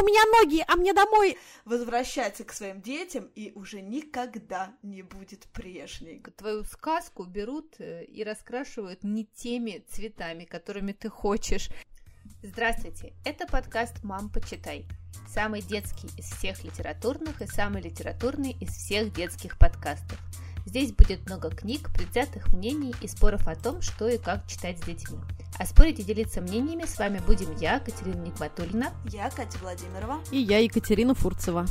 у меня ноги, а мне домой. Возвращается к своим детям и уже никогда не будет прежней. Твою сказку берут э, и раскрашивают не теми цветами, которыми ты хочешь. Здравствуйте, это подкаст «Мам, почитай». Самый детский из всех литературных и самый литературный из всех детских подкастов. Здесь будет много книг, предвзятых мнений и споров о том, что и как читать с детьми. А спорить и делиться мнениями с вами будем я, Катерина Никматульна. Я Катя Владимирова. И я, Екатерина Фурцева.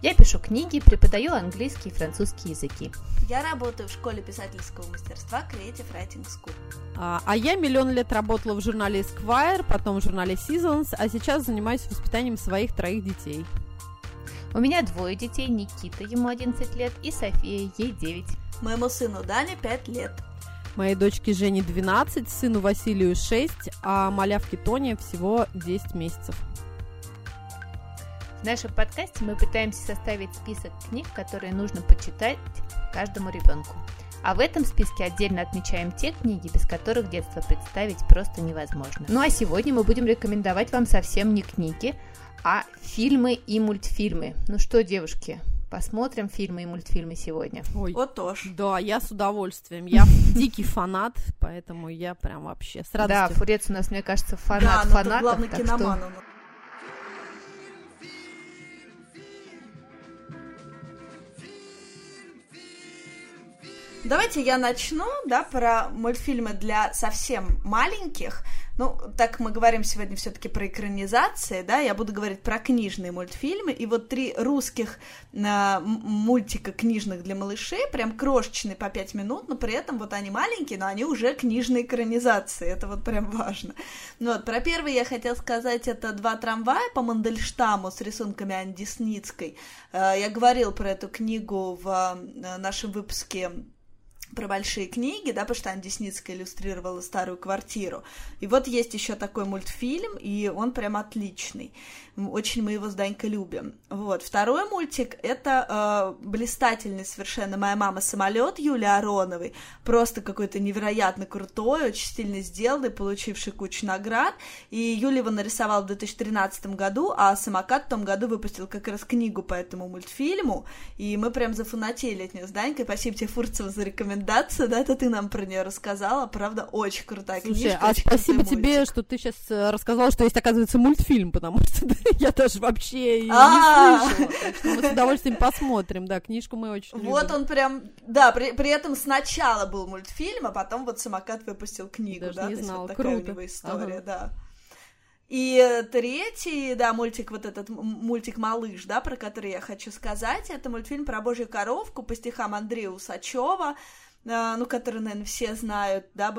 Я пишу книги, преподаю английский и французский языки. Я работаю в школе писательского мастерства Creative Writing School. А, а я миллион лет работала в журнале Esquire, потом в журнале Seasons, а сейчас занимаюсь воспитанием своих троих детей. У меня двое детей, Никита, ему 11 лет, и София, ей 9. Моему сыну Дане 5 лет. Моей дочке Жене 12, сыну Василию 6, а малявке Тоне всего 10 месяцев. В нашем подкасте мы пытаемся составить список книг, которые нужно почитать каждому ребенку. А в этом списке отдельно отмечаем те книги, без которых детство представить просто невозможно. Ну а сегодня мы будем рекомендовать вам совсем не книги, а фильмы и мультфильмы. Ну что, девушки, посмотрим фильмы и мультфильмы сегодня. Ой, Вот тоже. да, я с удовольствием. Я дикий фанат, поэтому я прям вообще с Да, радостью. Фурец у нас, мне кажется, да, фанат но тут фанатов. главный так что- киноман. он. Давайте я начну, да, про мультфильмы для совсем маленьких. Ну, так мы говорим сегодня все-таки про экранизации, да, я буду говорить про книжные мультфильмы. И вот три русских э, мультика книжных для малышей, прям крошечные по пять минут, но при этом вот они маленькие, но они уже книжные экранизации, это вот прям важно. Ну вот, про первый я хотела сказать, это «Два трамвая» по Мандельштаму с рисунками Ани Десницкой. Э, Я говорила про эту книгу в э, нашем выпуске про большие книги, да, потому что Анна Десницкая иллюстрировала старую квартиру. И вот есть еще такой мультфильм, и он прям отличный. Очень мы его с Данькой любим. Вот. Второй мультик — это э, блистательный совершенно «Моя мама самолет» Юлии Ароновой. Просто какой-то невероятно крутой, очень стильно сделанный, получивший кучу наград. И Юля его нарисовала в 2013 году, а «Самокат» в том году выпустил как раз книгу по этому мультфильму. И мы прям зафанатели от нее с Данькой. Спасибо тебе, Фурцева, за рекомендацию. Да, это ты нам про нее рассказала. Правда, очень крутая Слушай, книжка. а спасибо тебе, мультик. что ты сейчас рассказала, что есть, оказывается, мультфильм, потому что я даже вообще не А. слышала. Мы с удовольствием посмотрим, да, книжку мы очень Вот любим. он прям, да, при, этом сначала был мультфильм, а потом вот самокат выпустил книгу, да, не то есть знала. вот такая Круто. история, да. И третий, да, мультик, вот этот мультик «Малыш», да, про который я хочу сказать, это мультфильм про божью коровку по стихам Андрея Усачева, ну, который, наверное, все знают, да,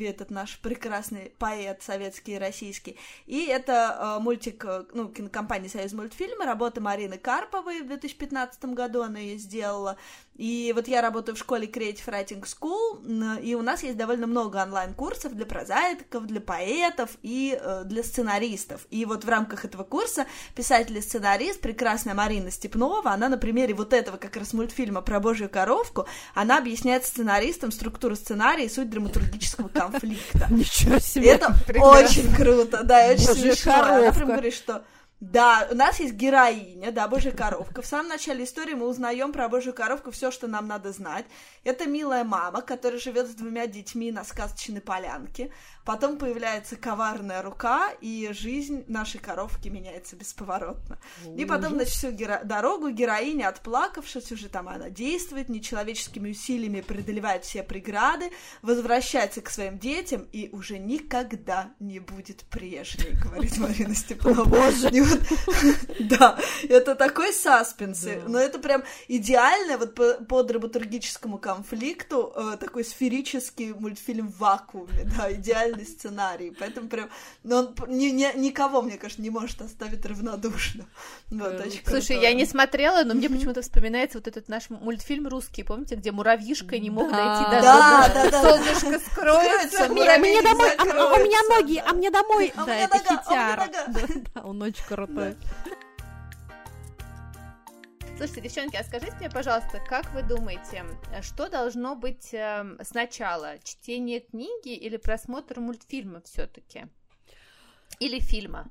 этот наш прекрасный поэт советский и российский. И это э, мультик, э, ну, кинокомпании «Союз мультфильмы», работа Марины Карповой в 2015 году она ее сделала. И вот я работаю в школе Creative Writing School, и у нас есть довольно много онлайн-курсов для прозаиков, для поэтов и э, для сценаристов. И вот в рамках этого курса писатель и сценарист, прекрасная Марина Степнова, она на примере вот этого как раз мультфильма про божью коровку, она объясняет сценаристам структуру сценария и суть драматургического конфликта. Ничего себе. это очень круто, да, очень смешно. Она прям говорит, что да, у нас есть героиня, да, Божья коровка. В самом начале истории мы узнаем про Божью коровку все, что нам надо знать. Это милая мама, которая живет с двумя детьми на сказочной полянке. Потом появляется коварная рука, и жизнь нашей коровки меняется бесповоротно. И потом, значит, всю геро- дорогу героиня, отплакавшись, уже там она действует, нечеловеческими усилиями преодолевает все преграды, возвращается к своим детям и уже никогда не будет прежней, говорит Марина Степанова. Боже. Вот, Да, это такой саспенс, Да. но это прям идеально вот по, по драматургическому конфликту э, такой сферический мультфильм в вакууме, да, идеальный сценарий, поэтому прям, но он ни- ни- никого, мне кажется, не может оставить равнодушным. Очень Слушай, крутой. я не смотрела, но мне почему-то вспоминается вот этот наш мультфильм русский, помните, где муравьишка не мог Да. дойти до Да, дома, да, да. солнышко скроется, Скроется, Мне, мне домой, а, а у меня закроется, ноги, а мне домой. А у да, меня это нога, а у меня хитяр. нога. Да, да, он очень крутой. Слушайте, девчонки, а скажите мне, пожалуйста, как вы думаете, что должно быть эм, сначала? Чтение книги или просмотр мультфильма все-таки? Или фильма?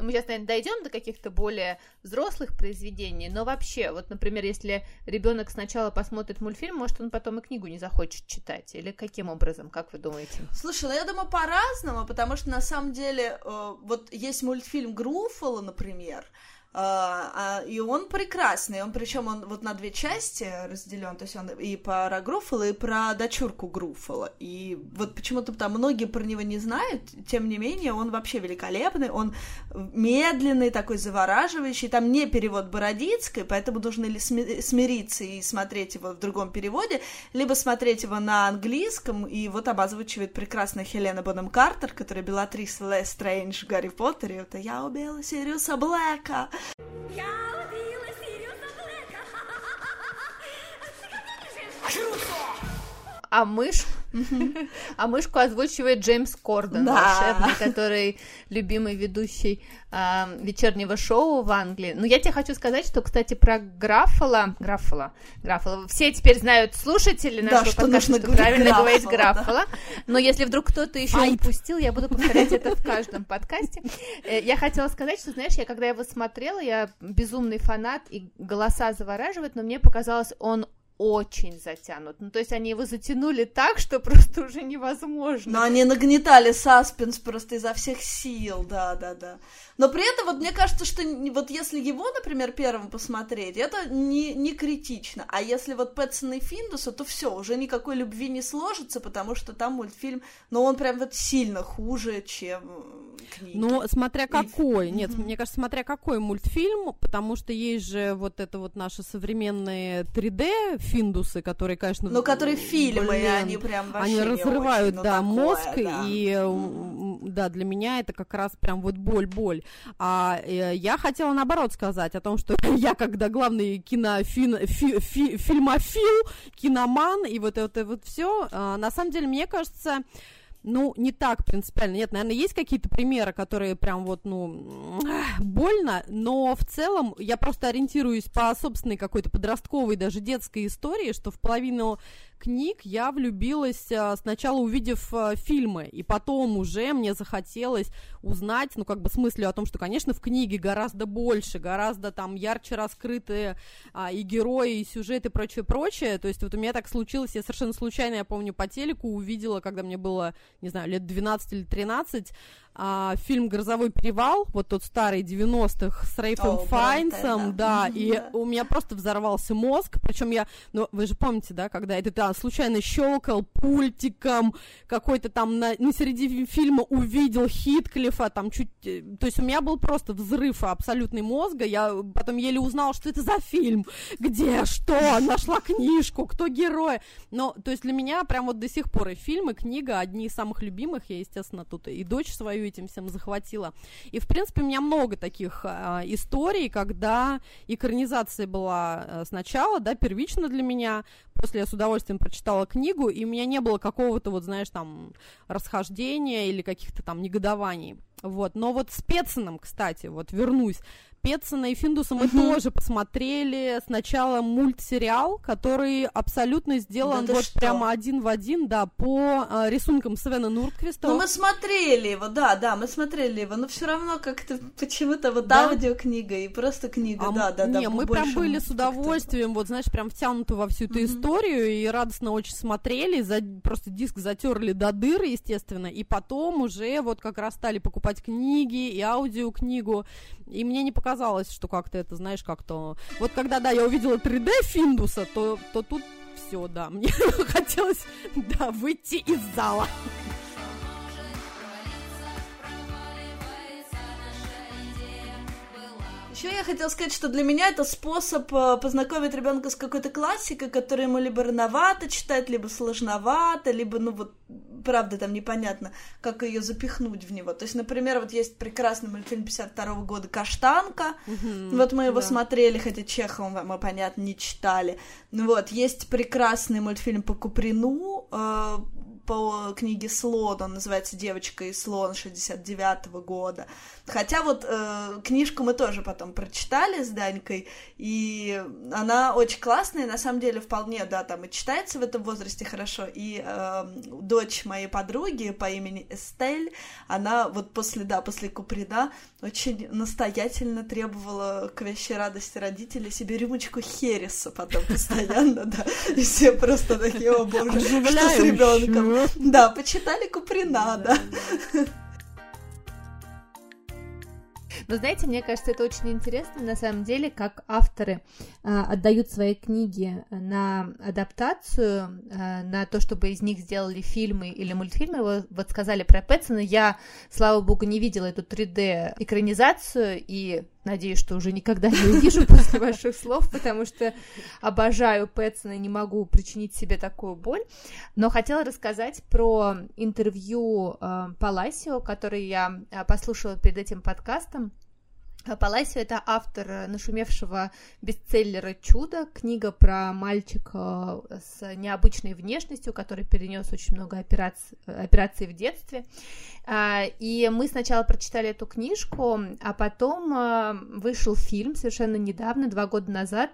Ну, мы сейчас, наверное, дойдем до каких-то более взрослых произведений, но вообще, вот, например, если ребенок сначала посмотрит мультфильм, может, он потом и книгу не захочет читать, или каким образом, как вы думаете? Слушай, ну я думаю, по-разному, потому что на самом деле, э, вот есть мультфильм Груффало, например, и он прекрасный, он причем он вот на две части разделен, то есть он и про Груффало, и про дочурку Груффало. И вот почему-то там многие про него не знают, тем не менее, он вообще великолепный, он медленный, такой завораживающий, там не перевод Бородицкой, поэтому должны ли смириться и смотреть его в другом переводе, либо смотреть его на английском, и вот там озвучивает прекрасная Хелена Бонем Картер, которая Белатрис Лестрейндж в Гарри Поттере, это «Я убила Сириуса Блэка», я убила Сириуса Блэка! А мышь? А мышку озвучивает Джеймс Кордон, волшебный, который любимый ведущий а, вечернего шоу в Англии. Но я тебе хочу сказать, что, кстати, про Граффала, Граффала, Граффала, все теперь знают слушатели нашего подкаста, что правильно говорить Граффала, но если вдруг кто-то еще упустил, я буду повторять это в каждом подкасте. Э, я хотела сказать, что, знаешь, я когда его смотрела, я безумный фанат, и голоса завораживают, но мне показалось, он очень затянут. Ну, то есть они его затянули так, что просто уже невозможно. Но они нагнетали саспенс просто изо всех сил, да, да, да. Но при этом вот мне кажется, что вот если его, например, первым посмотреть, это не, не критично. А если вот Пэтсона и Финдуса, то все, уже никакой любви не сложится, потому что там мультфильм, но он прям вот сильно хуже, чем книги. Ну, смотря какой. И... Нет, mm-hmm. мне кажется, смотря какой мультфильм, потому что есть же вот это вот наши современные 3D Финдусы, которые, конечно... Ну, которые фильмы, блин, они прям вообще Они разрывают, очень, ну, да, такое, мозг, да. и, mm-hmm. да, для меня это как раз прям вот боль-боль. А э, я хотела наоборот сказать о том, что я, когда главный кинофин, фи, фи, фильмофил, киноман, и вот это вот все, э, на самом деле, мне кажется, ну, не так принципиально. Нет, наверное, есть какие-то примеры, которые прям вот, ну, больно, но в целом я просто ориентируюсь по собственной какой-то подростковой, даже детской истории, что в половину книг я влюбилась а, сначала увидев а, фильмы, и потом уже мне захотелось узнать, ну, как бы с мыслью о том, что, конечно, в книге гораздо больше, гораздо там ярче раскрытые а, и герои, и сюжеты, и прочее, прочее. То есть вот у меня так случилось, я совершенно случайно, я помню, по телеку увидела, когда мне было, не знаю, лет 12 или 13, а, фильм «Грозовой перевал», вот тот старый 90-х с Рейфом oh, Файнсом, да, да, и у меня просто взорвался мозг, причем я, ну, вы же помните, да, когда это да, случайно щелкал пультиком, какой-то там на, на середине фильма увидел Хитклифа, там чуть, э, то есть у меня был просто взрыв абсолютный мозга, я потом еле узнала, что это за фильм, где, что, нашла книжку, кто герой, но, то есть для меня прям вот до сих пор и фильм, и книга одни из самых любимых, я, естественно, тут и дочь свою свою этим всем захватила. И, в принципе, у меня много таких э, историй, когда экранизация была э, сначала, да, первично для меня, после я с удовольствием прочитала книгу, и у меня не было какого-то, вот, знаешь, там, расхождения или каких-то там негодований. Вот, но вот с Пецаном, кстати, вот вернусь. Петсона и Финдуса мы тоже посмотрели сначала мультсериал, который абсолютно сделан да вот что? прямо один в один, да, по э, рисункам Свена Нуртквиста. Ну, мы смотрели его, да, да, мы смотрели его, но все равно как-то почему-то вот да? аудиокнига и просто книга, а да, да, да. Не, мы прям были с удовольствием, вот, знаешь, прям втянуты во всю эту mm-hmm. историю и радостно очень смотрели, за, просто диск затерли до дыры, естественно, и потом уже вот как раз стали покупать книги и аудиокнигу, и мне не показалось, что как-то это, знаешь, как-то... Вот когда, да, я увидела 3D Финдуса, то, то тут все, да, мне хотелось, да, выйти из зала. Еще я хотела сказать, что для меня это способ э, познакомить ребенка с какой-то классикой, которую ему либо рановато читать, либо сложновато, либо, ну вот, правда, там непонятно, как ее запихнуть в него. То есть, например, вот есть прекрасный мультфильм 52 -го года «Каштанка», mm-hmm, вот мы его да. смотрели, хотя Чехова мы, понятно, не читали. Ну вот, есть прекрасный мультфильм по Куприну, э, по книге Слон, он называется «Девочка и слон» 69 -го года. Хотя вот э, книжку мы тоже потом прочитали с Данькой, и она очень классная, на самом деле вполне, да, там и читается в этом возрасте хорошо, и э, дочь моей подруги по имени Эстель, она вот после, да, после Куприна очень настоятельно требовала к вещи радости родителей себе рюмочку Хереса потом постоянно, да, и все просто такие, о боже, что с ребенком. Да, почитали Куприна, да. Но знаете, мне кажется, это очень интересно на самом деле, как авторы э, отдают свои книги на адаптацию, э, на то, чтобы из них сделали фильмы или мультфильмы. Вот, вот сказали про Пэтсона, я, слава богу, не видела эту 3D экранизацию и Надеюсь, что уже никогда не увижу после ваших слов, потому что обожаю Пэтсона и не могу причинить себе такую боль. Но хотела рассказать про интервью э, Паласио, которое я э, послушала перед этим подкастом. Паласио — это автор э, нашумевшего бестселлера «Чудо», книга про мальчика э, с необычной внешностью, который перенес очень много операций, операций в детстве. А, и мы сначала прочитали эту книжку, а потом э, вышел фильм совершенно недавно, два года назад,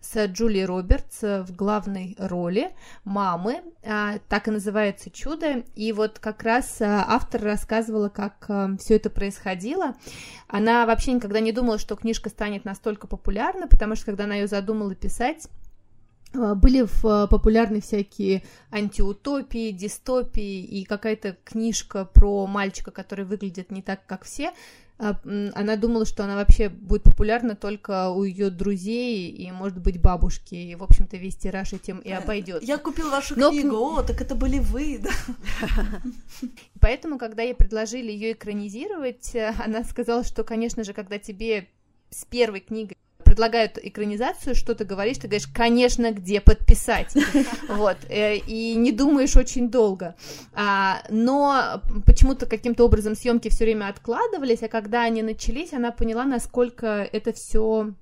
с Джулией Робертс в главной роли мамы, а, так и называется «Чудо», и вот как раз автор рассказывала, как все это происходило. Она вообще никогда не думала, что книжка станет настолько популярной, потому что когда она ее задумала писать, э, были э, популярны всякие антиутопии, дистопии и какая-то книжка про мальчика, который выглядит не так, как все. А, она думала, что она вообще будет популярна только у ее друзей и, может быть, бабушки. И, в общем-то, весь тираж этим и обойдет. Я купил вашу Но... книгу, о, так это были вы, да. Поэтому, когда ей предложили ее экранизировать, э, она сказала, что, конечно же, когда тебе с первой книгой предлагают экранизацию, что ты говоришь, ты говоришь, конечно, где подписать, вот, э, и не думаешь очень долго, а, но почему-то каким-то образом съемки все время откладывались, а когда они начались, она поняла, насколько это все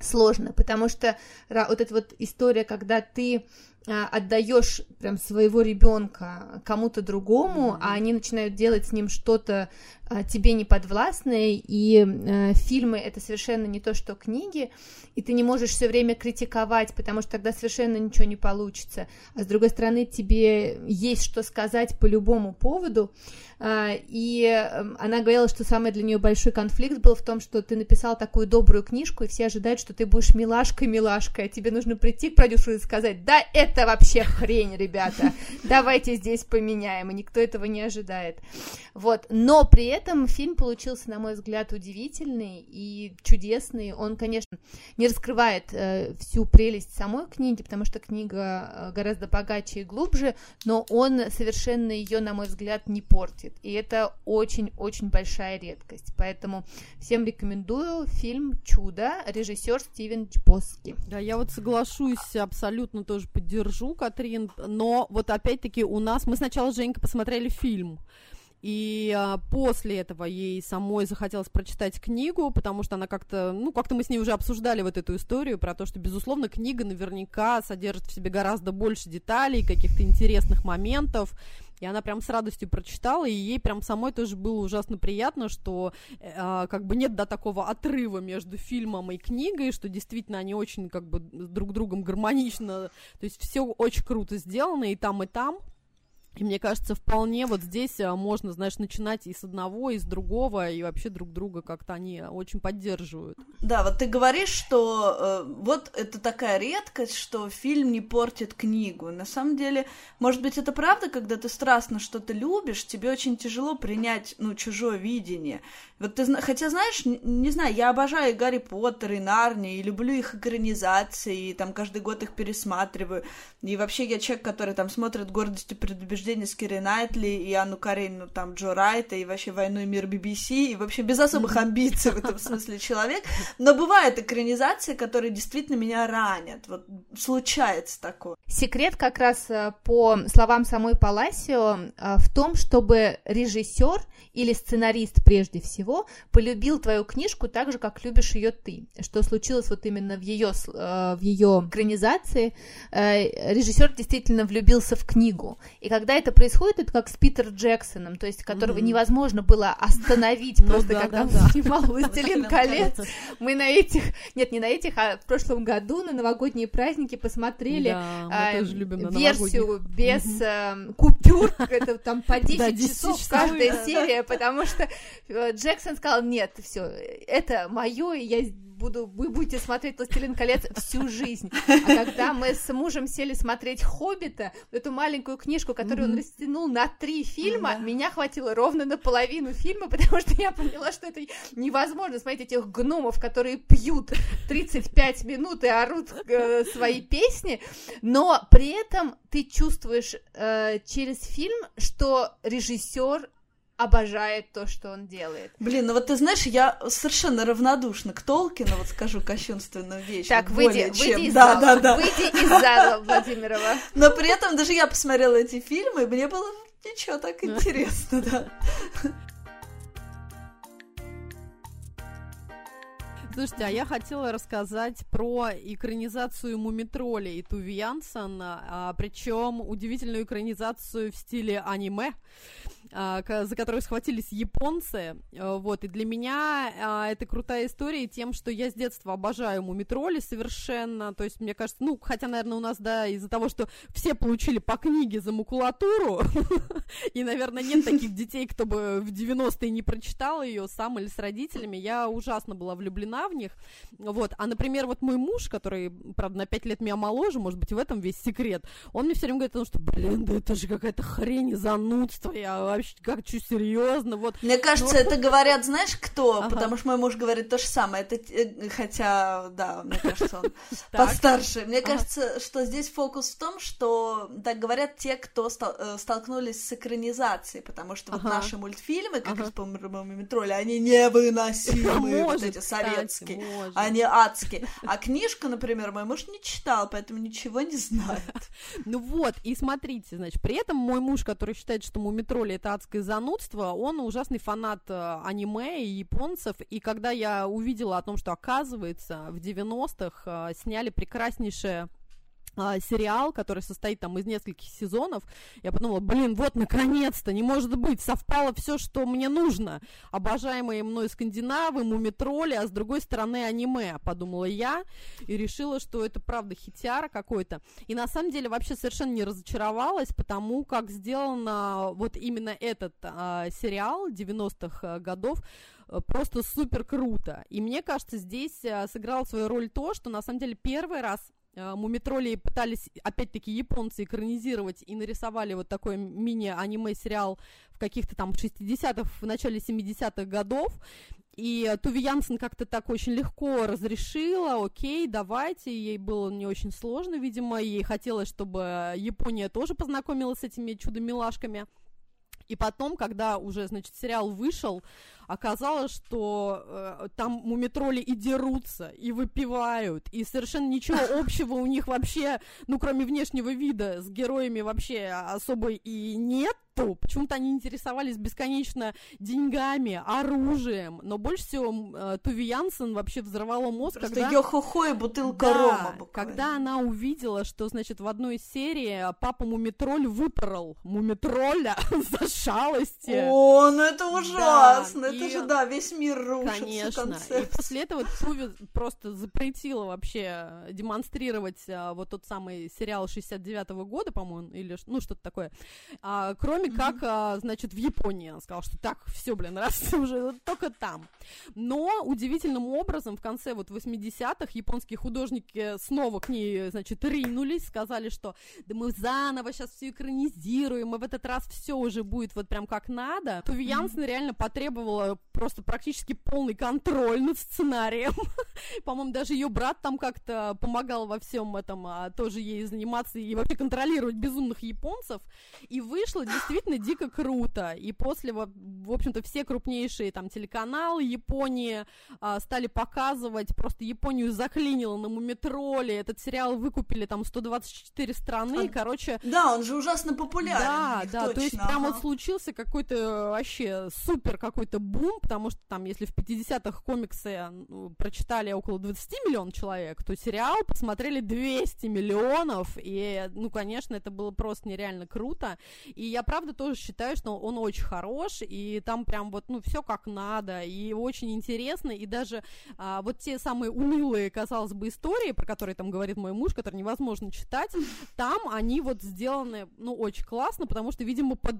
сложно, потому что вот эта вот история, когда ты отдаешь прям своего ребенка кому-то другому, mm-hmm. а они начинают делать с ним что-то а, тебе неподвластное, и а, фильмы это совершенно не то, что книги, и ты не можешь все время критиковать, потому что тогда совершенно ничего не получится. А с другой стороны, тебе есть что сказать по любому поводу. А, и эм, она говорила, что самый для нее большой конфликт был в том, что ты написал такую добрую книжку, и все ожидают, что ты будешь милашкой-милашкой, а тебе нужно прийти к продюсеру и сказать, да, это это вообще хрень, ребята, давайте здесь поменяем, и никто этого не ожидает. Вот, но при этом фильм получился, на мой взгляд, удивительный и чудесный. Он, конечно, не раскрывает э, всю прелесть самой книги, потому что книга э, гораздо богаче и глубже, но он совершенно ее, на мой взгляд, не портит. И это очень-очень большая редкость. Поэтому всем рекомендую фильм «Чудо», режиссер Стивен Чбоски. Да, я вот соглашусь, абсолютно тоже поддерживаю поддержу, Катрин, но вот опять-таки у нас, мы сначала с Женькой посмотрели фильм, и а, после этого ей самой захотелось прочитать книгу, потому что она как-то, ну, как-то мы с ней уже обсуждали вот эту историю про то, что, безусловно, книга наверняка содержит в себе гораздо больше деталей, каких-то интересных моментов, и она прям с радостью прочитала, и ей прям самой тоже было ужасно приятно, что э, как бы нет до такого отрыва между фильмом и книгой, что действительно они очень как бы друг другом гармонично, то есть все очень круто сделано и там, и там. И мне кажется, вполне вот здесь а, можно, знаешь, начинать и с одного, и с другого, и вообще друг друга как-то они очень поддерживают. Да, вот ты говоришь, что э, вот это такая редкость, что фильм не портит книгу. На самом деле, может быть, это правда, когда ты страстно что-то любишь, тебе очень тяжело принять, ну, чужое видение. Вот ты, хотя, знаешь, не, знаю, я обожаю и Гарри Поттер, и Нарни, и люблю их экранизации, и там каждый год их пересматриваю. И вообще я человек, который там смотрит «Гордость и предубеждение» Денис Кири Найтли и Анну Каренину, там, Джо Райта, и вообще «Войну и мир BBC», и вообще без особых амбиций в этом смысле человек, но бывают экранизации, которые действительно меня ранят, вот случается такое. Секрет как раз э, по словам самой Паласио э, в том, чтобы режиссер или сценарист прежде всего полюбил твою книжку так же, как любишь ее ты, что случилось вот именно в ее, э, в ее экранизации. Режиссер действительно влюбился в книгу, и когда это происходит, это как с Питер Джексоном, то есть которого mm-hmm. невозможно было остановить ну, просто, да, когда да, он да. снимал «Властелин колец». Мы на этих, нет, не на этих, а в прошлом году на новогодние праздники посмотрели да, э, версию без э, купюр, это там по 10, да, 10 часов, каждая серия, потому что э, Джексон сказал, нет, все, это мое, и я буду, вы будете смотреть «Властелин колец» всю жизнь. А когда мы с мужем сели смотреть «Хоббита», эту маленькую книжку, которую mm-hmm. он растянул на три фильма, mm-hmm. меня хватило ровно на половину фильма, потому что я поняла, что это невозможно смотреть этих гномов, которые пьют 35 минут и орут э, свои песни, но при этом ты чувствуешь э, через фильм, что режиссер обожает то, что он делает. Блин, ну вот ты знаешь, я совершенно равнодушна к Толкину, вот скажу кощунственную вещь. Так, выйди, выйди чем... из да, зала, да, да. выйди из зала, Владимирова. Но при этом даже я посмотрела эти фильмы, и мне было ничего так интересно, да. Слушайте, а я хотела рассказать про экранизацию Мумитроли и Туви Янсен, а, причем удивительную экранизацию в стиле аниме. А, за которую схватились японцы. А, вот, и для меня а, это крутая история тем, что я с детства обожаю мумитроли совершенно. То есть, мне кажется, ну, хотя, наверное, у нас, да, из-за того, что все получили по книге за макулатуру, и, наверное, нет таких детей, кто бы в 90-е не прочитал ее сам или с родителями. Я ужасно была влюблена в них. Вот, а, например, вот мой муж, который, правда, на 5 лет меня моложе, может быть, в этом весь секрет, он мне все время говорит, что, блин, да это же какая-то хрень и занудство, я вообще как что серьезно, вот. Мне кажется, ну... это говорят, знаешь, кто? Ага. Потому что мой муж говорит то же самое. Это, э, хотя, да, мне кажется, он постарше. Мне кажется, что здесь фокус в том, что так говорят те, кто э, столкнулись с экранизацией, потому что вот наши мультфильмы, как из Мумитроля, они невыносимые, вот эти советские, они адские. А книжку, например, мой муж не читал, поэтому ничего не знает. Ну вот, и смотрите, значит, при этом мой муж, который считает, что Мумитроли это адское занудство, он ужасный фанат э, аниме и японцев, и когда я увидела о том, что, оказывается, в 90-х э, сняли прекраснейшее а, сериал, который состоит там из нескольких сезонов. Я подумала, блин, вот наконец-то, не может быть, совпало все, что мне нужно. Обожаемые мной скандинавы, мумитроли, а с другой стороны аниме, подумала я, и решила, что это правда хитяра какой-то. И на самом деле вообще совершенно не разочаровалась, потому как сделано вот именно этот а, сериал 90-х годов, э, просто супер круто. И мне кажется, здесь а, сыграл свою роль то, что на самом деле первый раз Э, Мумитроли пытались, опять-таки, японцы экранизировать и нарисовали вот такой мини-аниме-сериал в каких-то там 60-х, в начале 70-х годов. И Туви Янсен как-то так очень легко разрешила, окей, давайте, ей было не очень сложно, видимо, ей хотелось, чтобы Япония тоже познакомилась с этими чудо-милашками. И потом, когда уже, значит, сериал вышел, оказалось, что э, там мумитроли и дерутся, и выпивают, и совершенно ничего общего у них вообще, ну, кроме внешнего вида, с героями вообще особо и нет то почему-то они интересовались бесконечно деньгами, оружием, но больше всего э, Туви Янсен вообще взорвала мозг, Просто когда... йо-хо-хо и бутылка да, рома буквально. когда она увидела, что, значит, в одной серии папа Мумитроль выпорол Мумитроля за шалости. О, ну это ужасно, да, это и... же, да, весь мир рушится. Конечно, и после этого Туви просто запретила вообще демонстрировать а, вот тот самый сериал 69-го года, по-моему, или ну что-то такое. А, кроме кроме как, а, значит, в Японии. Она сказала, что так, все, блин, раз уже только там. Но удивительным образом в конце вот 80-х японские художники снова к ней, значит, ринулись, сказали, что да мы заново сейчас все экранизируем, и в этот раз все уже будет вот прям как надо. Туви Янсен реально потребовала просто практически полный контроль над сценарием. По-моему, даже ее брат там как-то помогал во всем этом а, тоже ей заниматься и вообще контролировать безумных японцев. И вышло действительно действительно дико круто. И после, в общем-то, все крупнейшие там телеканалы Японии а, стали показывать, просто Японию заклинило на Мумитроле, этот сериал выкупили там 124 страны, а, короче... Да, он же ужасно популярен. Да, да, точно, то есть ага. прям вот случился какой-то вообще супер какой-то бум, потому что там, если в 50-х комиксы ну, прочитали около 20 миллионов человек, то сериал посмотрели 200 миллионов, и, ну, конечно, это было просто нереально круто, и я, правда, тоже считаю, что он очень хорош, и там прям вот, ну, все как надо, и очень интересно, и даже а, вот те самые унылые, казалось бы, истории, про которые там говорит мой муж, которые невозможно читать, там они вот сделаны, ну, очень классно, потому что, видимо, под,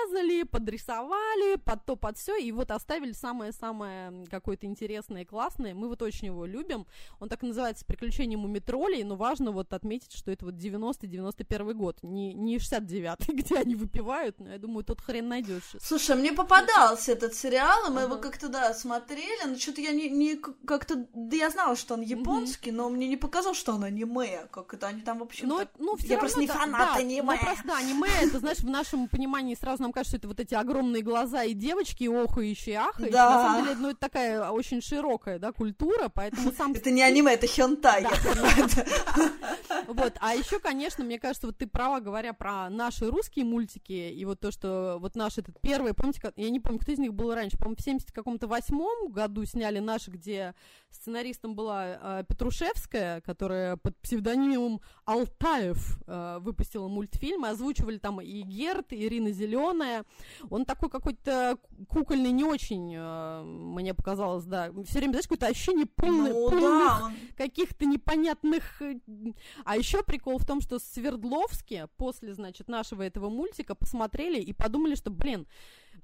подрезали, подрисовали, под то, под все, и вот оставили самое-самое какое-то интересное и классное. Мы вот очень его любим. Он так называется «Приключения мумитролей», но важно вот отметить, что это вот 90-91 год, не, не 69-й, где они выпивают, но я думаю, тут хрен найдешь. Слушай, мне попадался этот сериал, и мы ага. его как-то, да, смотрели, но что-то я не, не как-то, да я знала, что он японский, mm-hmm. но мне не показалось, что он аниме, как это они там, в общем ну, ну, я просто не фанат да, аниме. Ну, просто, да, аниме, это, знаешь, в нашем понимании сразу нам кажется, что это вот эти огромные глаза и девочки, охающие, ахающие. Да. На самом деле, ну, это такая очень широкая, да, культура, поэтому сам... Это не аниме, это хентай. Вот, а еще, конечно, мне кажется, вот ты права, говоря про наши русские мультики, и вот то, что вот наш этот первый, помните, я не помню, кто из них был раньше, по-моему, в 70 каком-то восьмом году сняли наши, где сценаристом была э, Петрушевская, которая под псевдонимом Алтаев э, выпустила мультфильм, и озвучивали там и Герт, и Ирина Зеленая. Он такой какой-то кукольный, не очень, э, мне показалось, да. Все время, знаешь, какое-то ощущение полных, ну, полных да, каких-то непонятных... Э, а еще прикол в том, что Свердловске после, значит, нашего этого мультика посмотрели и подумали, что, блин,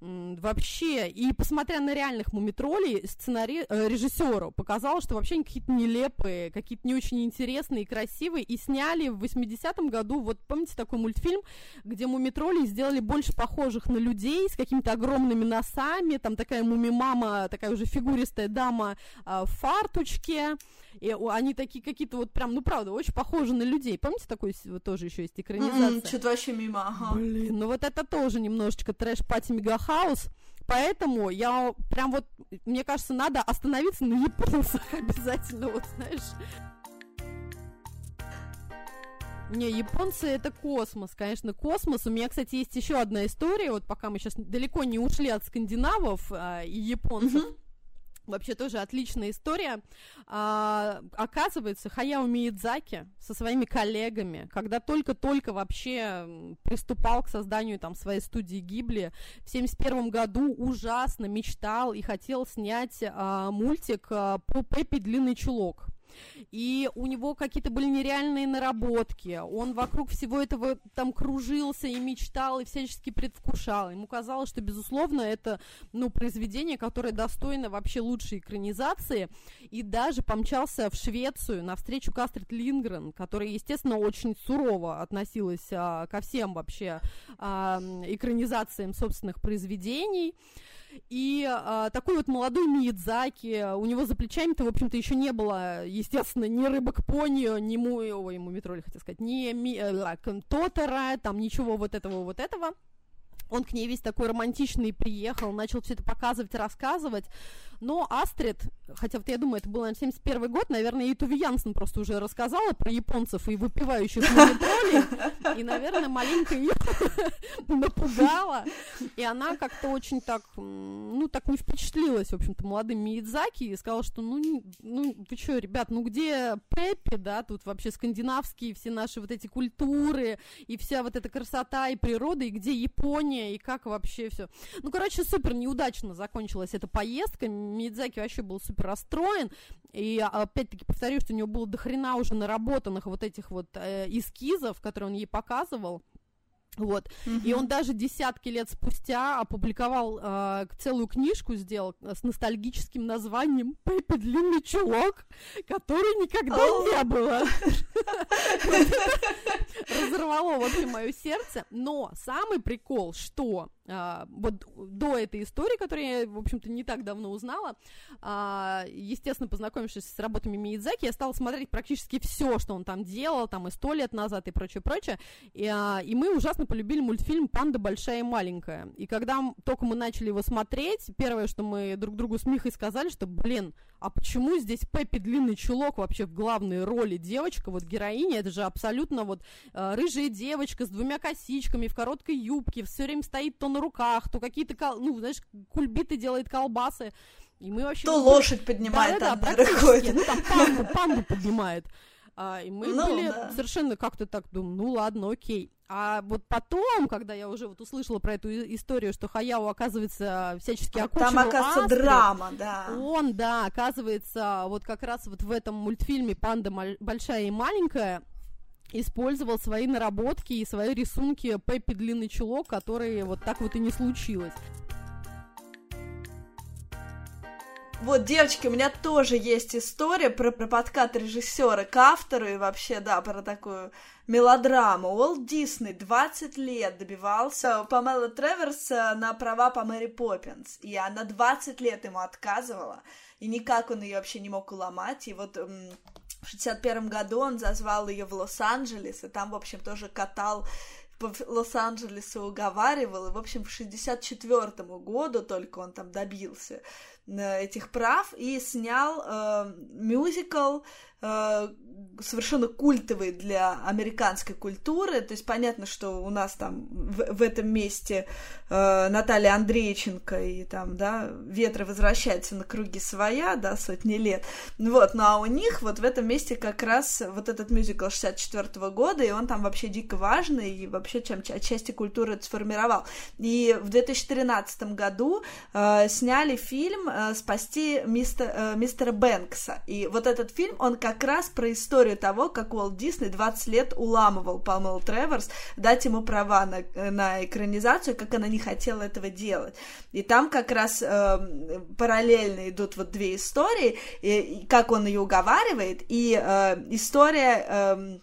вообще, и посмотря на реальных мумитролей, сценари... э, режиссеру показалось, что вообще они какие-то нелепые, какие-то не очень интересные и красивые, и сняли в 80-м году, вот помните такой мультфильм, где мумитроли сделали больше похожих на людей с какими-то огромными носами, там такая мумимама, такая уже фигуристая дама э, в фарточке, и они такие какие-то вот прям, ну правда, очень похожи на людей. Помните, такой вот тоже еще есть экранизация? Mm-hmm, что-то вообще мимо, ага. Блин, ну вот это тоже немножечко трэш-пати мегахаус. Поэтому я прям вот, мне кажется, надо остановиться на японцах обязательно, вот знаешь. Не, японцы это космос, конечно, космос. У меня, кстати, есть еще одна история, вот пока мы сейчас далеко не ушли от скандинавов а, и японцев. Mm-hmm. Вообще тоже отличная история. А, оказывается, Хаяо Миядзаки со своими коллегами, когда только-только вообще приступал к созданию там своей студии Гибли, в 71 году ужасно мечтал и хотел снять а, мультик а, по Пеппи Длинный Чулок и у него какие-то были нереальные наработки, он вокруг всего этого там кружился и мечтал, и всячески предвкушал. Ему казалось, что, безусловно, это, ну, произведение, которое достойно вообще лучшей экранизации, и даже помчался в Швецию на встречу Кастрит Лингрен, которая, естественно, очень сурово относилась а, ко всем вообще а, экранизациям собственных произведений. И а, такой вот молодой Миядзаки, у него за плечами-то, в общем-то, еще не было, естественно, ни рыбок пони, ни му... Ой, ему метроли, хотел сказать, ни ми... э, там ничего вот этого, вот этого. Он к ней весь такой романтичный приехал, начал все это показывать, рассказывать. Но Астрид, хотя вот я думаю, это был, наверное, 71 год, наверное, и Туви Янсен просто уже рассказала про японцев и выпивающих троллей, и, наверное, маленько ее напугала, и она как-то очень так, ну, так не впечатлилась, в общем-то, молодым Миядзаки, и сказала, что, ну, ну, вы что, ребят, ну, где Пеппи, да, тут вообще скандинавские все наши вот эти культуры, и вся вот эта красота и природа, и где Япония, и как вообще все. Ну, короче, супер неудачно закончилась эта поездка, Мидзаки вообще был супер расстроен, и опять-таки повторю, что у него было дохрена уже наработанных вот этих вот э, эскизов, которые он ей показывал. Вот. Mm-hmm. И он даже десятки лет спустя опубликовал э, целую книжку, сделал с ностальгическим названием «Пеппи длинный чулок», который никогда oh. не было. Разорвало, в общем, мое сердце. Но самый прикол, что а, вот до этой истории, которую я, в общем-то, не так давно узнала, а, естественно, познакомившись с работами Миядзаки, я стала смотреть практически все, что он там делал, там и сто лет назад и прочее, прочее, и, а, и мы ужасно полюбили мультфильм «Панда большая и маленькая», и когда только мы начали его смотреть, первое, что мы друг другу с Михой сказали, что, блин, а почему здесь Пеппи длинный чулок вообще в главной роли? Девочка, вот героиня, это же абсолютно вот э, рыжая девочка с двумя косичками в короткой юбке, все время стоит то на руках, то какие-то, ну, знаешь, кульбиты делает колбасы. И мы вообще... То лошадь поднимает, да, да, да, ну там панду, панду поднимает. А, и мы ну, были да. совершенно как-то так думаем, ну ладно, окей. А вот потом, когда я уже вот услышала про эту историю, что Хаяо, оказывается, всячески окучивал Там, оказывается, Астри, драма, да. Он, да, оказывается, вот как раз вот в этом мультфильме «Панда большая и маленькая», использовал свои наработки и свои рисунки Пеппи Длинный Чулок, которые вот так вот и не случилось. Вот, девочки, у меня тоже есть история про, про подкат режиссера к автору и вообще, да, про такую мелодраму. Уолт Дисней 20 лет добивался Памела Треверса на права по Мэри Поппинс, и она 20 лет ему отказывала, и никак он ее вообще не мог уломать, и вот в 61 году он зазвал ее в Лос-Анджелес, и там, в общем, тоже катал по Лос-Анджелесу уговаривал, и, в общем, к 64 году только он там добился этих прав и снял э, мюзикл Э, совершенно культовый для американской культуры. То есть понятно, что у нас там в, в этом месте э, Наталья Андрейченко и там, да, ветры возвращаются на круги своя, да, сотни лет. Вот, ну а у них вот в этом месте как раз вот этот мюзикл 64 -го года, и он там вообще дико важный, и вообще чем отчасти культуры сформировал. И в 2013 году э, сняли фильм э, «Спасти мистер, э, мистера Бэнкса». И вот этот фильм, он как раз про историю того, как Уолт Дисней 20 лет уламывал Памелу Треворс дать ему права на, на экранизацию, как она не хотела этого делать. И там как раз э, параллельно идут вот две истории, и, и как он ее уговаривает, и э, история... Э,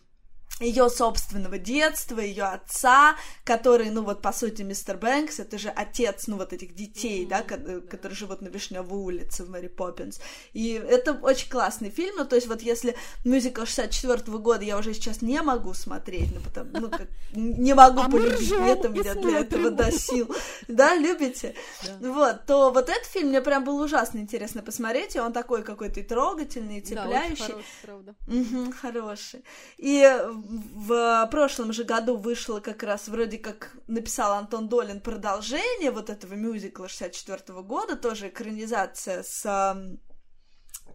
ее собственного детства, ее отца, который, ну вот, по сути, мистер Бэнкс, это же отец, ну вот этих детей, mm-hmm. да, которые живут на Вишневой улице в Мэри Поппинс. И это очень классный фильм, ну то есть вот если мюзикл 64 -го года я уже сейчас не могу смотреть, ну потому, ну как, не могу а полюбить, нет у меня для этого до сил. Да, любите? Вот, то вот этот фильм мне прям было ужасно интересно посмотреть, и он такой какой-то и трогательный, и цепляющий. Да, хороший, правда. Угу, хороший. И в прошлом же году вышло как раз, вроде как написал Антон Долин продолжение вот этого мюзикла 64 -го года, тоже экранизация с...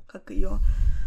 Как ее? Э,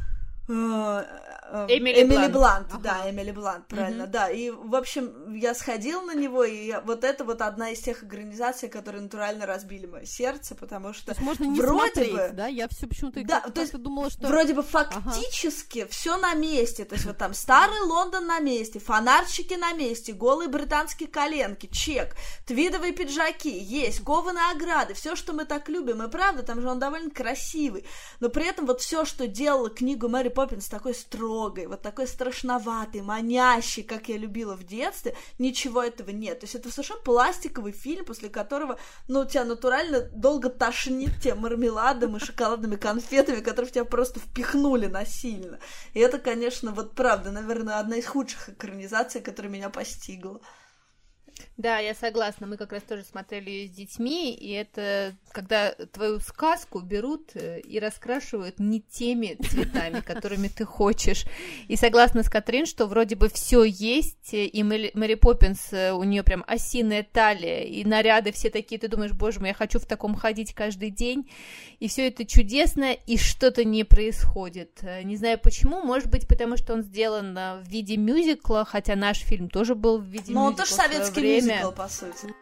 Эмили, Эмили Блант, Блант ага. да, Эмили Блант, правильно, угу. да. И, в общем, я сходила на него, и вот это вот одна из тех организаций, которые натурально разбили мое сердце, потому что то есть можно не вроде смотреть, бы, да, я все почему-то да, то есть думала, что вроде бы фактически ага. все на месте, то есть вот там старый Лондон на месте, фонарчики на месте, голые британские коленки, чек, твидовые пиджаки, есть, кованые ограды, все, что мы так любим, и правда, там же он довольно красивый, но при этом вот все, что делала книгу Мэри Поппинс такой строгой, вот такой страшноватый, манящий, как я любила в детстве, ничего этого нет. То есть это совершенно пластиковый фильм, после которого, ну, тебя натурально долго тошнит тем мармеладом и шоколадными конфетами, которые в тебя просто впихнули насильно. И это, конечно, вот правда, наверное, одна из худших экранизаций, которая меня постигла. Да, я согласна. Мы как раз тоже смотрели ее с детьми, и это когда твою сказку берут э, и раскрашивают не теми цветами, которыми ты хочешь. И согласна с Катрин, что вроде бы все есть, и Мэри, Поппинс, э, у нее прям осиная талия, и наряды все такие, ты думаешь, боже мой, я хочу в таком ходить каждый день, и все это чудесно, и что-то не происходит. Э, не знаю почему, может быть, потому что он сделан в виде мюзикла, хотя наш фильм тоже был в виде Но мюзикла. Но он тоже советский время. мюзикл, по сути.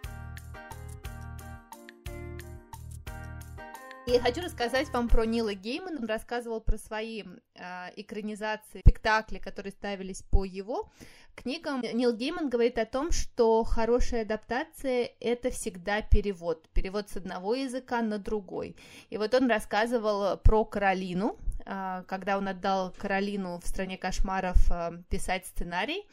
И хочу рассказать вам про Нила Геймана. Он рассказывал про свои э, экранизации, спектакли, которые ставились по его книгам. Нил Гейман говорит о том, что хорошая адаптация — это всегда перевод. Перевод с одного языка на другой. И вот он рассказывал про Каролину, э, когда он отдал Каролину в «Стране кошмаров» э, писать сценарий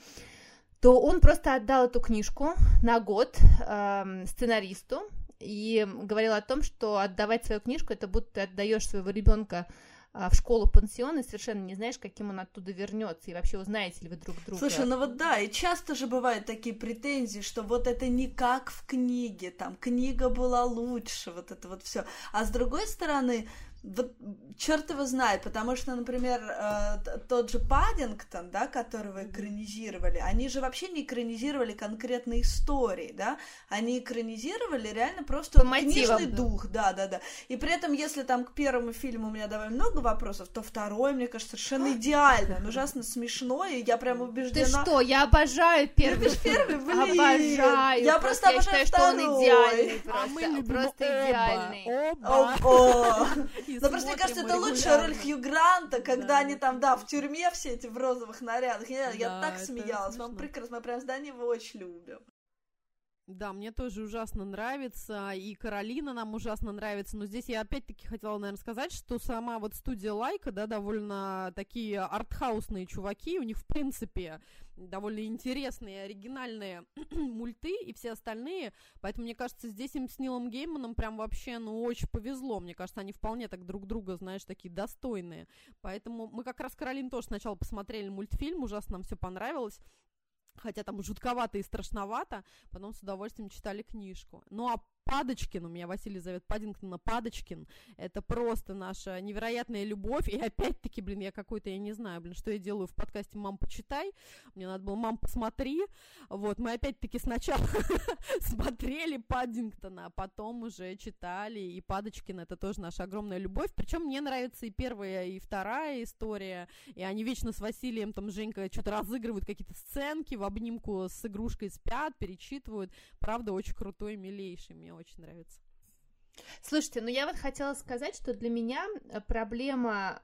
то он просто отдал эту книжку на год э, сценаристу, и говорил о том, что отдавать свою книжку это будто ты отдаешь своего ребенка а, в школу пансион и совершенно не знаешь, каким он оттуда вернется, и вообще узнаете ли вы друг друга. Слушай, ну вот да, и часто же бывают такие претензии, что вот это не как в книге, там книга была лучше, вот это вот все. А с другой стороны, вот черт его знает, потому что, например, э, тот же Паддингтон, да, которого экранизировали, они же вообще не экранизировали конкретные истории, да, они экранизировали реально просто По книжный да. дух, да, да, да. И при этом, если там к первому фильму у меня довольно много вопросов, то второй, мне кажется, совершенно идеально, он ужасно смешной, и я прям убеждена... Ты что, я обожаю первый Любишь первый? Блин. Обожаю. Я просто, просто обожаю я считаю, второй. что он идеальный просто, а мы просто оба, идеальный. Оба. Оба. Но просто мне кажется, это лучшая роль Хью Гранта, когда да. они там, да, в тюрьме все эти в розовых нарядах. Я, да, я так смеялась, вам прекрасно, мы прям здание его очень любим. Да, мне тоже ужасно нравится, и Каролина нам ужасно нравится, но здесь я опять-таки хотела, наверное, сказать, что сама вот студия Лайка, да, довольно такие артхаусные чуваки, у них, в принципе, довольно интересные, оригинальные мульты и все остальные, поэтому, мне кажется, здесь им с Нилом Гейманом прям вообще, ну, очень повезло, мне кажется, они вполне так друг друга, знаешь, такие достойные, поэтому мы как раз Каролин тоже сначала посмотрели мультфильм, ужасно нам все понравилось, хотя там жутковато и страшновато, потом с удовольствием читали книжку. Ну а Падочкин, у меня Василий зовет Паддингтона Падочкин, это просто наша невероятная любовь, и опять-таки, блин, я какой-то, я не знаю, блин, что я делаю в подкасте «Мам, почитай», мне надо было «Мам, посмотри», вот, мы опять-таки сначала смотрели Паддингтона, а потом уже читали, и Падочкин это тоже наша огромная любовь, причем мне нравится и первая, и вторая история, и они вечно с Василием, там, Женька, что-то разыгрывают какие-то сценки, в обнимку с игрушкой спят, перечитывают, правда, очень крутой, милейший, мне очень нравится. Слушайте, ну я вот хотела сказать, что для меня э, проблема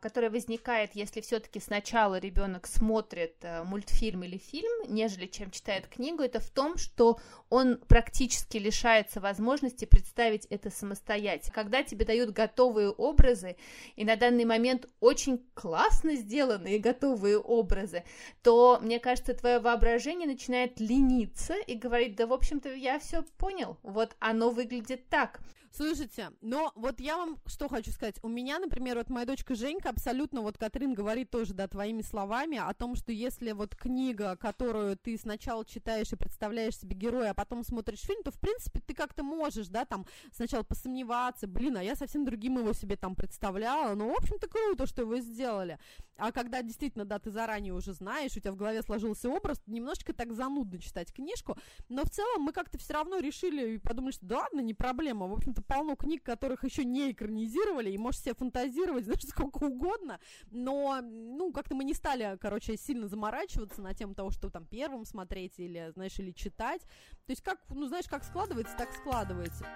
которая возникает, если все-таки сначала ребенок смотрит э, мультфильм или фильм, нежели чем читает книгу, это в том, что он практически лишается возможности представить это самостоятельно. Когда тебе дают готовые образы, и на данный момент очень классно сделанные готовые образы, то, мне кажется, твое воображение начинает лениться и говорить, да, в общем-то, я все понял, вот оно выглядит так. Слушайте, но вот я вам что хочу сказать. У меня, например, вот моя дочка Женька абсолютно, вот Катрин говорит тоже, да, твоими словами о том, что если вот книга, которую ты сначала читаешь и представляешь себе героя, а потом смотришь фильм, то, в принципе, ты как-то можешь, да, там, сначала посомневаться, блин, а я совсем другим его себе там представляла, ну, в общем-то, круто, что его сделали. А когда действительно, да, ты заранее уже знаешь, у тебя в голове сложился образ, немножечко так занудно читать книжку, но в целом мы как-то все равно решили и подумали, что да ладно, не проблема, в общем-то, полно книг, которых еще не экранизировали, и можешь себе фантазировать, знаешь, сколько угодно, но, ну, как-то мы не стали, короче, сильно заморачиваться на тему того, что там первым смотреть или, знаешь, или читать, то есть как, ну, знаешь, как складывается, так складывается.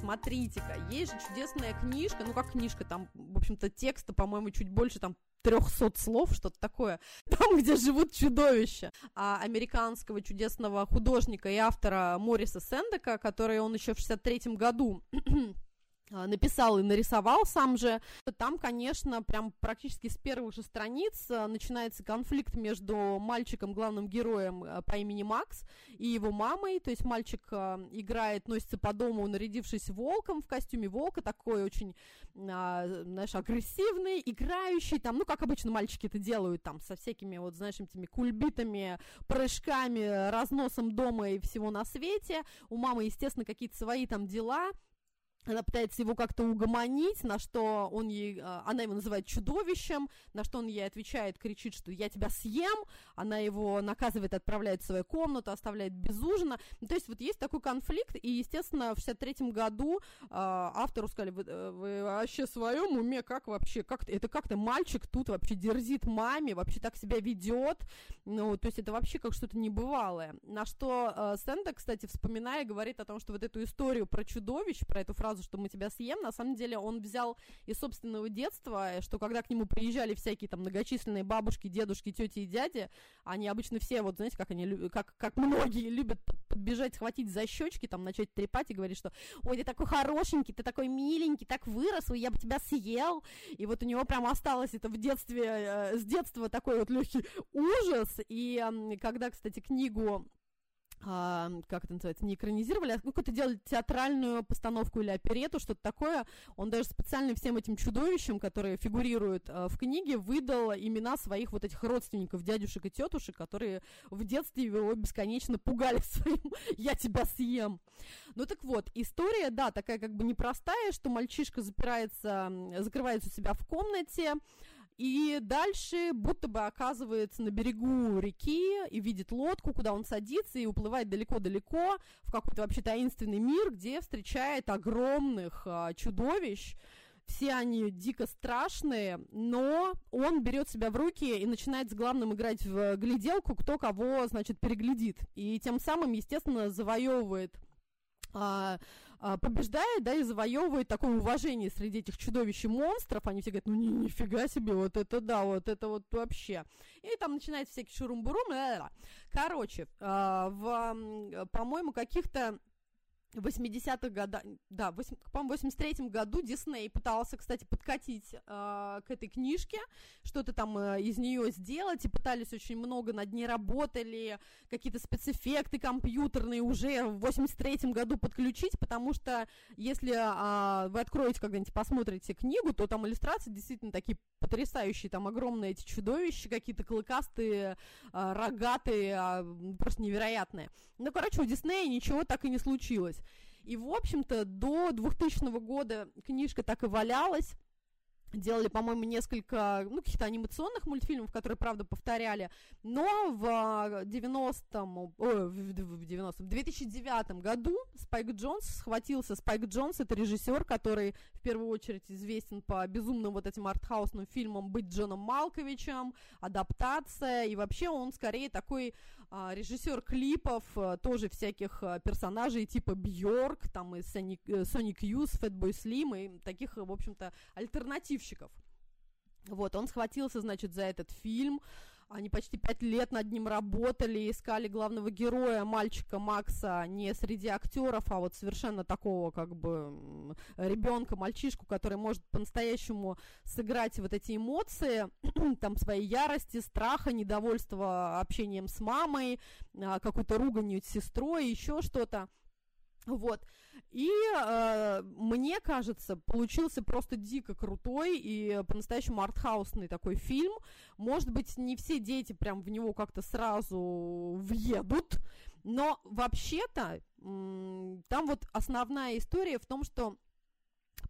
Смотрите-ка, есть же чудесная книжка, ну как книжка, там, в общем-то, текста, по-моему, чуть больше, там, 300 слов, что-то такое, там, где живут чудовища, а американского чудесного художника и автора Мориса Сендека, который он еще в 63 году написал и нарисовал сам же, там, конечно, прям практически с первых же страниц а, начинается конфликт между мальчиком, главным героем а, по имени Макс, и его мамой, то есть мальчик играет, носится по дому, нарядившись волком в костюме волка, такой очень, знаешь, агрессивный, играющий, там, ну, как обычно мальчики это делают, там, со всякими, вот, знаешь, этими кульбитами, прыжками, разносом дома и всего на свете, у мамы, естественно, какие-то свои там дела, она пытается его как-то угомонить, на что он ей, а, она его называет чудовищем, на что он ей отвечает, кричит, что я тебя съем, она его наказывает, отправляет в свою комнату, оставляет без ужина. Ну, то есть вот есть такой конфликт, и, естественно, в 63 году э, автору сказали, вы, э, вы вообще в своем уме, как вообще, как это как-то мальчик тут вообще дерзит маме, вообще так себя ведет, ну, то есть это вообще как что-то небывалое. На что э, Сэнда, кстати, вспоминая, говорит о том, что вот эту историю про чудовищ, про эту фразу, что мы тебя съем, на самом деле он взял из собственного детства, что когда к нему приезжали всякие там многочисленные бабушки, дедушки, тети и дяди, они обычно все, вот знаете, как они, как, как многие любят подбежать, схватить за щечки, там начать трепать и говорить, что ой, ты такой хорошенький, ты такой миленький, так вырос, я бы тебя съел. И вот у него прям осталось это в детстве, э, с детства такой вот легкий ужас. И когда, кстати, книгу а, как это называется, не экранизировали, а ну, какую-то делали театральную постановку или оперету, что-то такое. Он даже специально всем этим чудовищам, которые фигурируют а, в книге, выдал имена своих вот этих родственников, дядюшек и тетушек, которые в детстве его бесконечно пугали своим «я тебя съем». Ну так вот, история, да, такая как бы непростая, что мальчишка запирается, закрывается у себя в комнате, и дальше будто бы оказывается на берегу реки и видит лодку, куда он садится и уплывает далеко-далеко в какой-то вообще таинственный мир, где встречает огромных а, чудовищ. Все они дико страшные, но он берет себя в руки и начинает с главным играть в гляделку, кто кого, значит, переглядит. И тем самым, естественно, завоевывает а, побеждает, да, и завоевывает такое уважение среди этих чудовищ и монстров. Они все говорят, ну ни, нифига себе, вот это да, вот это вот вообще. И там начинается всякий шурум-бурум. Короче, а, в, по-моему, каких-то в 80-х годах, да, по-моему, в 83-м году Дисней пытался, кстати, подкатить э, к этой книжке, что-то там э, из нее сделать, и пытались очень много над ней работали, какие-то спецэффекты компьютерные уже в 83-м году подключить, потому что если э, вы откроете когда-нибудь, посмотрите книгу, то там иллюстрации действительно такие потрясающие, там огромные эти чудовища, какие-то клыкастые, э, рогатые, э, просто невероятные. Ну, короче, у Диснея ничего так и не случилось. И, в общем-то, до 2000 года книжка так и валялась, делали, по-моему, несколько, ну, каких-то анимационных мультфильмов, которые, правда, повторяли, но в 90-м, о, в 90 в 2009 году Спайк Джонс схватился, Спайк Джонс, это режиссер, который в первую очередь известен по безумным вот этим артхаусным фильмам «Быть Джоном Малковичем», «Адаптация», и вообще он скорее такой режиссер клипов, а, тоже всяких а, персонажей типа Бьорк, там и Соник, Соник Юз, Фэтбой Слим, и таких, в общем-то, альтернативщиков. Вот, он схватился, значит, за этот фильм, они почти пять лет над ним работали, искали главного героя, мальчика Макса, не среди актеров, а вот совершенно такого как бы ребенка, мальчишку, который может по-настоящему сыграть вот эти эмоции, там своей ярости, страха, недовольства общением с мамой, а, какую-то руганью с сестрой, еще что-то. Вот. И э, мне кажется, получился просто дико крутой и по-настоящему артхаусный такой фильм. Может быть, не все дети прям в него как-то сразу въедут, но вообще-то там вот основная история в том, что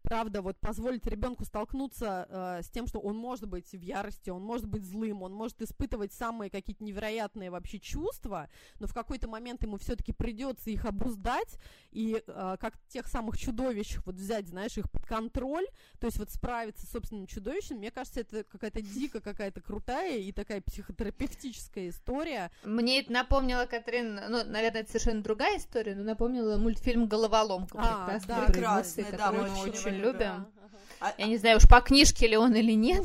правда, вот позволить ребенку столкнуться э, с тем, что он может быть в ярости, он может быть злым, он может испытывать самые какие-то невероятные вообще чувства, но в какой-то момент ему все-таки придется их обуздать и э, как тех самых чудовищ вот взять, знаешь, их под контроль, то есть вот справиться с собственным чудовищем, мне кажется, это какая-то дико какая-то крутая и такая психотерапевтическая история. Мне это напомнило, Катрин, ну, наверное, это совершенно другая история, но напомнила мультфильм «Головоломка». А, да, прекрасный, да, мы очень очень любим. А, Я не знаю, уж по книжке ли он или нет,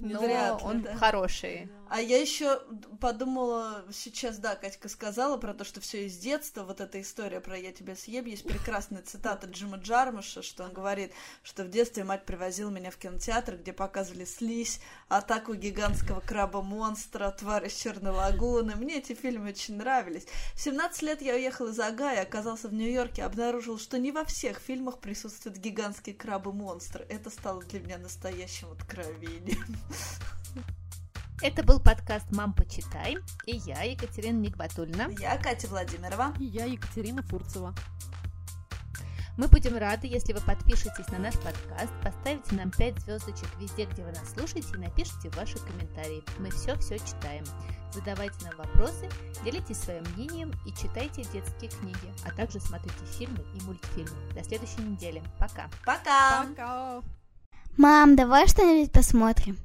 но он хороший. А я еще подумала сейчас, да, Катька сказала про то, что все из детства, вот эта история про «я тебя съем», есть прекрасная цитата Джима Джармуша, что он говорит, что в детстве мать привозила меня в кинотеатр, где показывали слизь, атаку гигантского краба-монстра, тварь из Черной лагуны. Мне эти фильмы очень нравились. В 17 лет я уехала из Агая, оказался в Нью-Йорке, обнаружил, что не во всех фильмах присутствуют гигантские крабы-монстры. Это стало для меня настоящим откровением. Это был подкаст «Мам, почитай» и я, Екатерина Никбатульна. Я Катя Владимирова. И я, Екатерина Фурцева. Мы будем рады, если вы подпишетесь на наш подкаст, поставите нам 5 звездочек везде, где вы нас слушаете, и напишите ваши комментарии. Мы все-все читаем. Задавайте нам вопросы, делитесь своим мнением и читайте детские книги, а также смотрите фильмы и мультфильмы. До следующей недели. Пока. Пока. Пока. Мам, давай что-нибудь посмотрим.